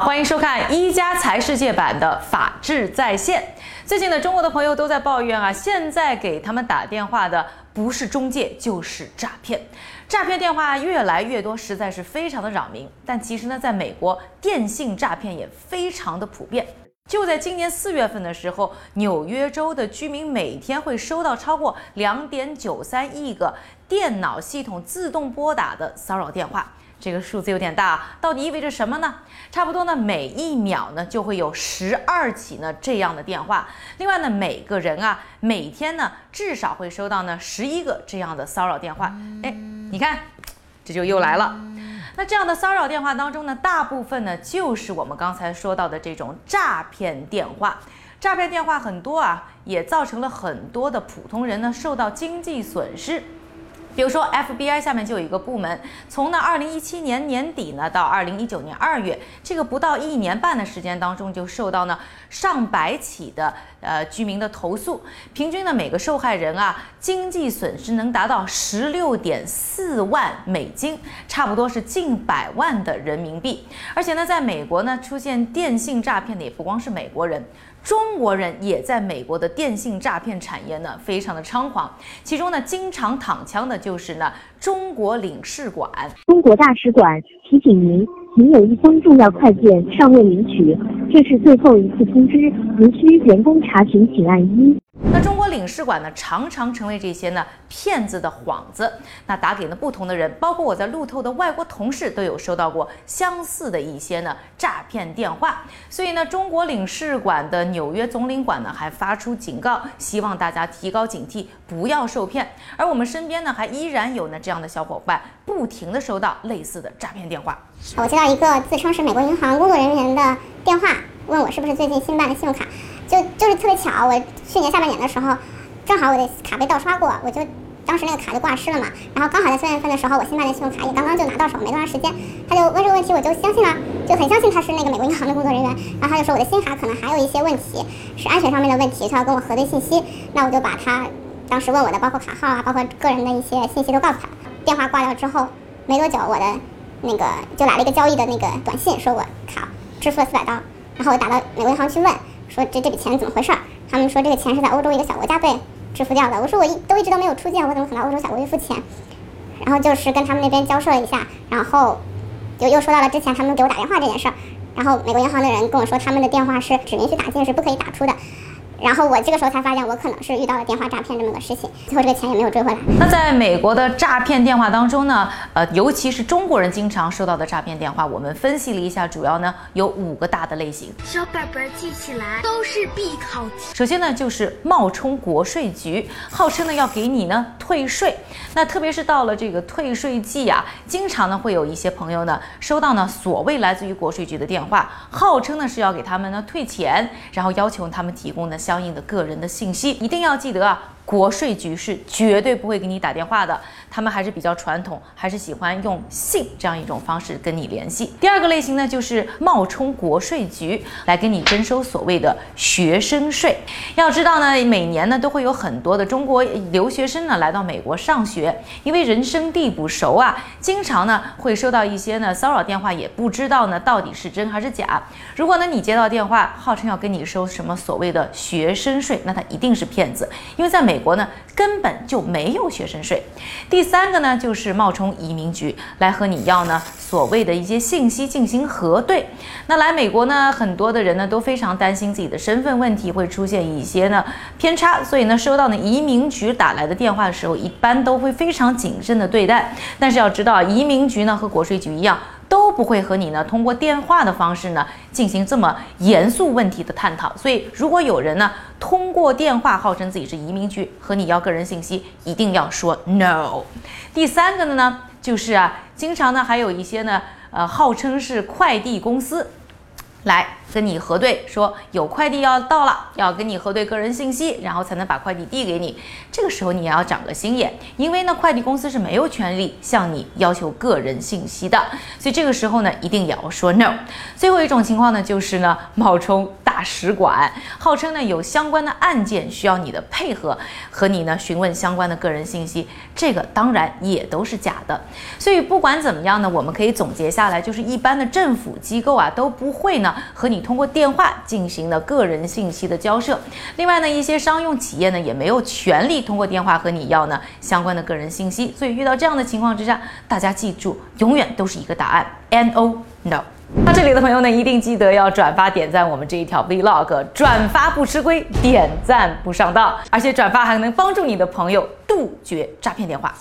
欢迎收看《一加财世界版的法治在线。最近呢，中国的朋友都在抱怨啊，现在给他们打电话的不是中介就是诈骗，诈骗电话越来越多，实在是非常的扰民。但其实呢，在美国，电信诈骗也非常的普遍。就在今年四月份的时候，纽约州的居民每天会收到超过两点九三亿个电脑系统自动拨打的骚扰电话。这个数字有点大，到底意味着什么呢？差不多呢，每一秒呢就会有十二起呢这样的电话。另外呢，每个人啊，每天呢至少会收到呢十一个这样的骚扰电话。哎，你看，这就又来了。那这样的骚扰电话当中呢，大部分呢就是我们刚才说到的这种诈骗电话。诈骗电话很多啊，也造成了很多的普通人呢受到经济损失。比如说，FBI 下面就有一个部门，从呢二零一七年年底呢到二零一九年二月，这个不到一年半的时间当中，就受到呢上百起的呃居民的投诉，平均呢每个受害人啊经济损失能达到十六点四万美金，差不多是近百万的人民币。而且呢，在美国呢出现电信诈骗的也不光是美国人。中国人也在美国的电信诈骗产业呢，非常的猖狂。其中呢，经常躺枪的就是呢，中国领事馆。中国大使馆提醒您，您有一封重要快件尚未领取，这是最后一次通知，您需人工查询，请按一。那中国领事馆呢，常常成为这些呢骗子的幌子。那打给呢不同的人，包括我在路透的外国同事都有收到过相似的一些呢诈骗电话。所以呢，中国领事馆的纽约总领馆呢还发出警告，希望大家提高警惕，不要受骗。而我们身边呢，还依然有呢这样的小伙伴，不停的收到类似的诈骗电话。我接到一个自称是美国银行工作人员的电话，问我是不是最近新办的信用卡。就就是特别巧，我去年下半年的时候，正好我的卡被盗刷过，我就当时那个卡就挂失了嘛。然后刚好在三月份的时候，我新办的信用卡也刚刚就拿到手，没多长时间。他就问这个问题，我就相信了，就很相信他是那个美国银行的工作人员。然后他就说我的新卡可能还有一些问题，是安全上面的问题，他要跟我核对信息。那我就把他当时问我的，包括卡号啊，包括个人的一些信息都告诉他。电话挂掉之后没多久，我的那个就来了一个交易的那个短信，说我卡支付了四百刀。然后我打到美国银行去问。说这这笔钱怎么回事儿？他们说这个钱是在欧洲一个小国家被支付掉的。我说我一都一直都没有出境，我怎么可能欧洲小国去付钱？然后就是跟他们那边交涉了一下，然后就又说到了之前他们给我打电话这件事儿。然后美国银行的人跟我说，他们的电话是只允许打进，是不可以打出的。然后我这个时候才发现，我可能是遇到了电话诈骗这么个事情，最后这个钱也没有追回来。那在美国的诈骗电话当中呢，呃，尤其是中国人经常收到的诈骗电话，我们分析了一下，主要呢有五个大的类型。小本本记起来，都是必考题。首先呢，就是冒充国税局，号称呢要给你呢退税。那特别是到了这个退税季啊，经常呢会有一些朋友呢收到呢所谓来自于国税局的电话，号称呢是要给他们呢退钱，然后要求他们提供呢。相应的个人的信息一定要记得啊。国税局是绝对不会给你打电话的，他们还是比较传统，还是喜欢用信这样一种方式跟你联系。第二个类型呢，就是冒充国税局来跟你征收所谓的学生税。要知道呢，每年呢都会有很多的中国留学生呢来到美国上学，因为人生地不熟啊，经常呢会收到一些呢骚扰电话，也不知道呢到底是真还是假。如果呢你接到电话，号称要跟你收什么所谓的学生税，那他一定是骗子，因为在美。国呢根本就没有学生税。第三个呢，就是冒充移民局来和你要呢所谓的一些信息进行核对。那来美国呢，很多的人呢都非常担心自己的身份问题会出现一些呢偏差，所以呢收到呢移民局打来的电话的时候，一般都会非常谨慎的对待。但是要知道，移民局呢和国税局一样。不会和你呢通过电话的方式呢进行这么严肃问题的探讨，所以如果有人呢通过电话号称自己是移民局和你要个人信息，一定要说 no。第三个的呢就是啊，经常呢还有一些呢呃号称是快递公司。来跟你核对，说有快递要到了，要跟你核对个人信息，然后才能把快递递给你。这个时候你也要长个心眼，因为呢，快递公司是没有权利向你要求个人信息的。所以这个时候呢，一定也要说 no。最后一种情况呢，就是呢，冒充。使馆，号称呢有相关的案件需要你的配合，和你呢询问相关的个人信息，这个当然也都是假的。所以不管怎么样呢，我们可以总结下来，就是一般的政府机构啊都不会呢和你通过电话进行的个人信息的交涉。另外呢，一些商用企业呢也没有权利通过电话和你要呢相关的个人信息。所以遇到这样的情况之下，大家记住，永远都是一个答案：no no。那这里的朋友呢，一定记得要转发点赞我们这一条 vlog，转发不吃亏，点赞不上当，而且转发还能帮助你的朋友杜绝诈骗电话。